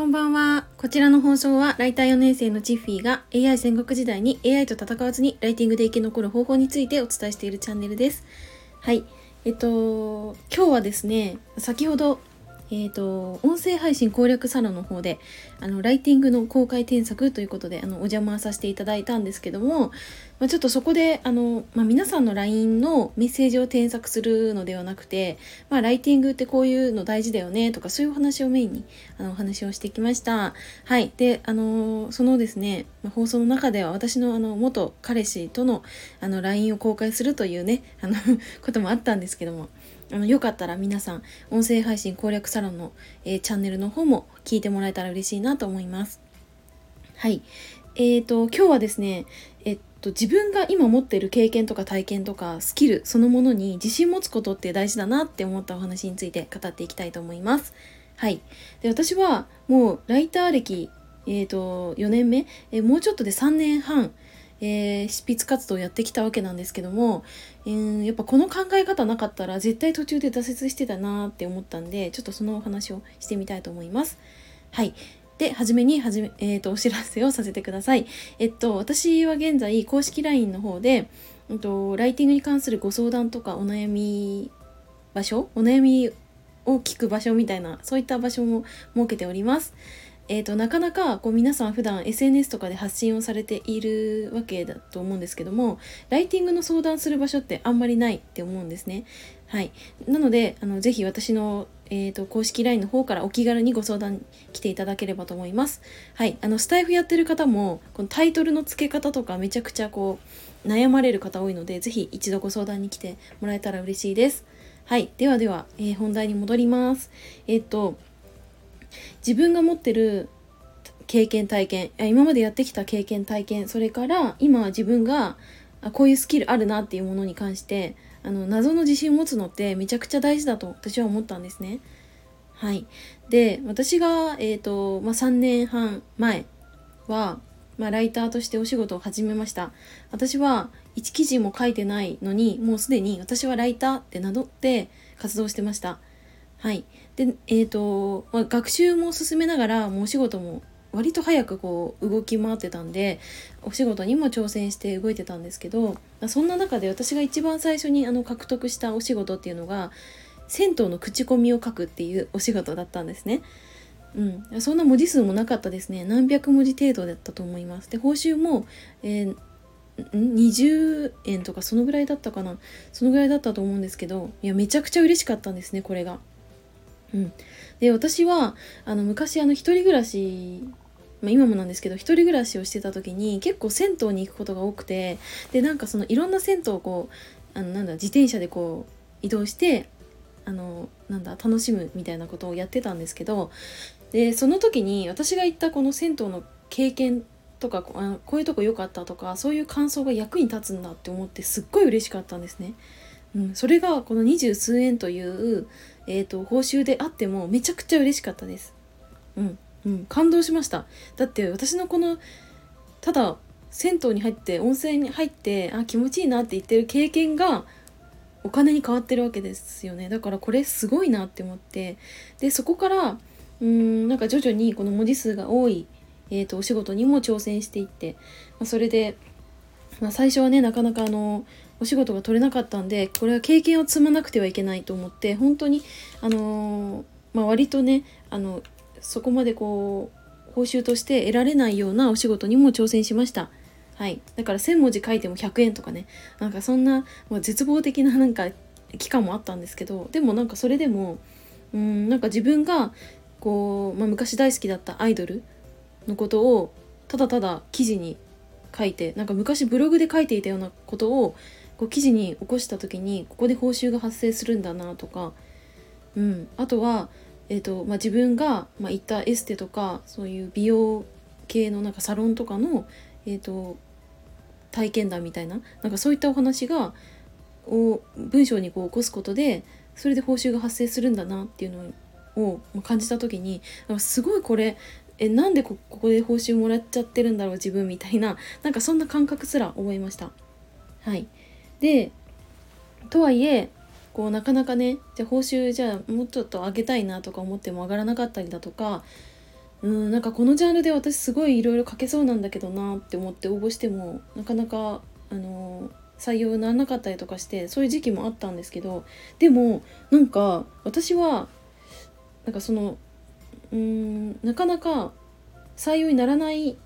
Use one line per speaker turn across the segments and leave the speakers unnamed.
こんばんは。こちらの放送は、ライター4年生のチッフィーが AI 戦国時代に AI と戦わずにライティングで生き残る方法についてお伝えしているチャンネルです。はい。えっと、今日はですね、先ほどえっ、ー、と、音声配信攻略サロンの方で、あの、ライティングの公開添削ということで、あの、お邪魔させていただいたんですけども、まあ、ちょっとそこで、あの、まあ、皆さんの LINE のメッセージを添削するのではなくて、まあ、ライティングってこういうの大事だよね、とか、そういうお話をメインに、あの、お話をしてきました。はい。で、あの、そのですね、ま放送の中では私の、あの、元彼氏との、あの、LINE を公開するというね、あの こともあったんですけども、あのよかったら皆さん音声配信攻略サロンの、えー、チャンネルの方も聞いてもらえたら嬉しいなと思います。はい。えーと、今日はですね、えっと、自分が今持っている経験とか体験とかスキルそのものに自信持つことって大事だなって思ったお話について語っていきたいと思います。はい。で、私はもうライター歴、えーと、4年目、えー、もうちょっとで3年半、えー、執筆活動をやってきたわけなんですけども、えー、やっぱこの考え方なかったら絶対途中で挫折してたなって思ったんでちょっとそのお話をしてみたいと思います。はいで、はじめにはじめ、えーと、お知らせをさせてください。えっと、私は現在、公式 LINE の方で、えっと、ライティングに関するご相談とかお悩み場所お悩みを聞く場所みたいな、そういった場所も設けております。えーと、なかなかこう皆さん普段 SNS とかで発信をされているわけだと思うんですけどもライティングの相談する場所ってあんまりないって思うんですね。はい、なのであのぜひ私の、えーと、公式 LINE の方からお気軽にご相談来ていただければと思います。はい、あのスタイフやってる方もこのタイトルの付け方とかめちゃくちゃこう悩まれる方多いのでぜひ一度ご相談に来てもらえたら嬉しいです。はい、ではでは、えー、本題に戻ります。えっ、ー、と自分が持ってる経験体験今までやってきた経験体験それから今自分がこういうスキルあるなっていうものに関してあの謎の自信を持つのってめちゃくちゃ大事だと私は思ったんですね。はい、で私が、えーとまあ、3年半前は、まあ、ライターとしてお仕事を始めました。私は1記事も書いてないのにもうすでに私はライターって名乗って活動してました。はい。で、えっ、ー、と、まあ、学習も進めながら、もうお仕事も割と早くこう動き回ってたんで、お仕事にも挑戦して動いてたんですけど、そんな中で私が一番最初にあの獲得したお仕事っていうのが、銭湯の口コミを書くっていうお仕事だったんですね。うん、そんな文字数もなかったですね。何百文字程度だったと思います。で、報酬も、えー20円とかそのぐらいだったかなそのぐらいだったと思うんですけどいやめちゃくちゃ嬉しかったんですねこれがうん、で私はあの昔あの一人暮らしまあ、今もなんですけど一人暮らしをしてた時に結構銭湯に行くことが多くてでなんかそのいろんな銭湯をこうあのなんだ自転車でこう移動してあのなんだ楽しむみたいなことをやってたんですけどでその時に私が行ったこの銭湯の経験とかこういうとこ良かったとかそういう感想が役に立つんだって思ってすっごい嬉しかったんですね。うん、それがこの二十数円というえーと、報酬であってもめちゃくちゃ嬉しかったです。うん、うん、感動しました。だって私のこのただ銭湯に入って温泉に入ってあ気持ちいいなって言ってる経験がお金に変わってるわけですよね。だからこれすごいなって思って。でそこからうんなんか徐々にこの文字数が多い、えーと、お仕事にも挑戦していって、まあ、それで、まあ、最初はねなかなかあのお仕事が取れなかったんでこれは経験を積まなくてはいけないと思って本当にあのー、まあ、割とねあのそこまでこう報酬として得られないようなお仕事にも挑戦しました。はい、だから1,000文字書いても100円とかねなんかそんな、まあ、絶望的ななんか期間もあったんですけどでもなんかそれでもうんなんか自分がこう、まあ、昔大好きだったアイドルのことをただただ記事に書いてなんか昔ブログで書いていたようなことをこう記事に起こした時にここで報酬が発生するんだなとか、うん、あとは、えーとまあ、自分が、まあ、行ったエステとかそういう美容系のなんかサロンとかの、えーと、体験談みたいななんかそういったお話がを文章にこう起こすことでそれで報酬が発生するんだなっていうのを感じた時にすごいこれえなんでここで報酬もらっちゃってるんだろう自分みたいななんかそんな感覚すら覚えました。はいでとはいえこうなかなかねじゃ報酬じゃあもうちょっと上げたいなとか思っても上がらなかったりだとかうんなんかこのジャンルで私すごいいろいろ書けそうなんだけどなって思って応募してもなかなかあの採用にならなかったりとかしてそういう時期もあったんですけどでもなんか私はなんかそのうんなかなか採用にならない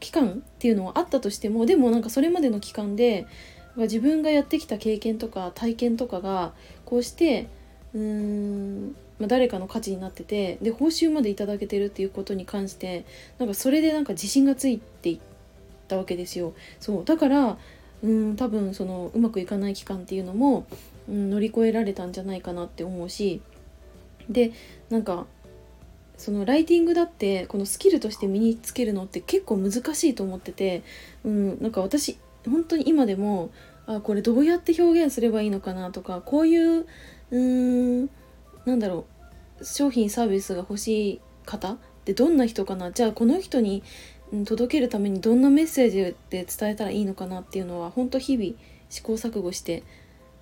期間っていうのはあったとしてもでもなんかそれまでの期間で自分がやってきた経験とか体験とかがこうしてうーん、まあ、誰かの価値になっててで報酬までいただけてるっていうことに関してなんかそれでなんか自信がついていったわけですよ。そうだからうん多分そのうまくいかない期間っていうのも、うん、乗り越えられたんじゃないかなって思うしでなんかそのライティングだってこのスキルとして身につけるのって結構難しいと思ってて、うん、なんか私本当に今でもあこれどうやって表現すればいいのかなとかこういううーんなんだろう商品サービスが欲しい方ってどんな人かな？じゃあこの人に届けるためにどんなメッセージで伝えたらいいのかなっていうのは本当日々試行錯誤して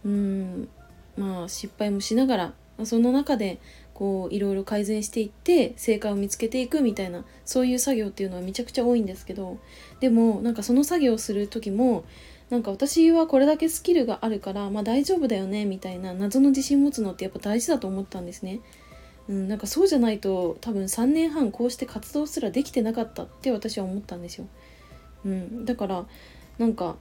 うんまあ失敗もしながらその中でこういろいろ改善していって正解を見つけていくみたいなそういう作業っていうのはめちゃくちゃ多いんですけどでもなんかその作業をする時もなんか私はこれだけスキルがあるからまあ大丈夫だよねみたいな謎の自信持つのってやっぱ大事だと思ったんですね。うん、なんかそうじゃないと多分3年半こうして活動すらできてなかったって私は思ったんですよ。うん、だからなんか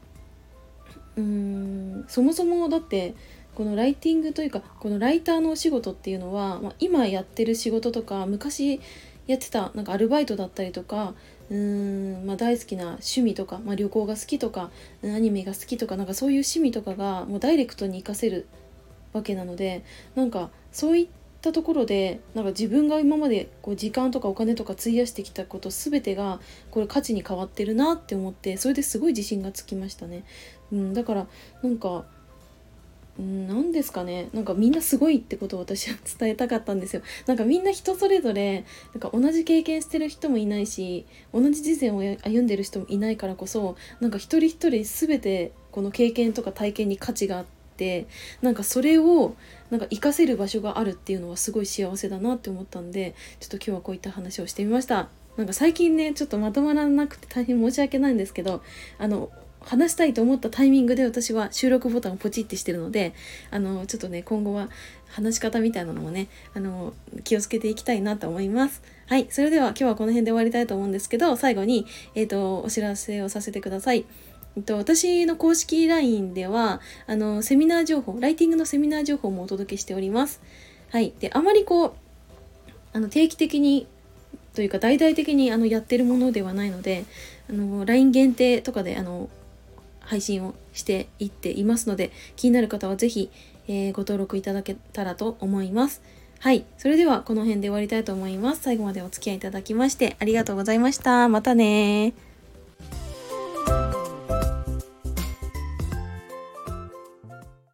うーんそもそもだってこのライティングというかこのライターのお仕事っていうのは、まあ、今やってる仕事とか昔やってたなんかアルバイトだったりとかうーん、まあ、大好きな趣味とか、まあ、旅行が好きとかアニメが好きとかなんかそういう趣味とかがもうダイレクトに活かせるわけなのでなんかそういったところでなんか自分が今までこう時間とかお金とか費やしてきたこと全てがこれ価値に変わってるなって思ってそれですごい自信がつきましたね。うん、だからなんか何ですかね。なんかみんなすごいってことを私は伝えたかったんですよ。なんかみんな人それぞれなんか同じ経験してる人もいないし同じ人生を歩んでる人もいないからこそなんか一人一人全てこの経験とか体験に価値があってなんかそれをなんか活かせる場所があるっていうのはすごい幸せだなって思ったんでちょっと今日はこういった話をしてみました。なんか最近ねちょっとまとまらなくて大変申し訳ないんですけどあの話したいと思ったタイミングで私は収録ボタンをポチってしてるのであのちょっとね今後は話し方みたいなのもねあの気をつけていきたいなと思います。はいそれでは今日はこの辺で終わりたいと思うんですけど最後に、えーと、お知らせをさせてください。えっと、私の公式 LINE ではあのセミナー情報ライティングのセミナー情報もお届けしております。はいであまりこうあの定期的にというか大々的にあのやってるものではないのであの LINE 限定とかであの配信をしていっていますので気になる方は是非、えー、ご登録いただけたらと思います。はい。それではこの辺で終わりたいと思います。最後までお付き合いいただきましてありがとうございました。またね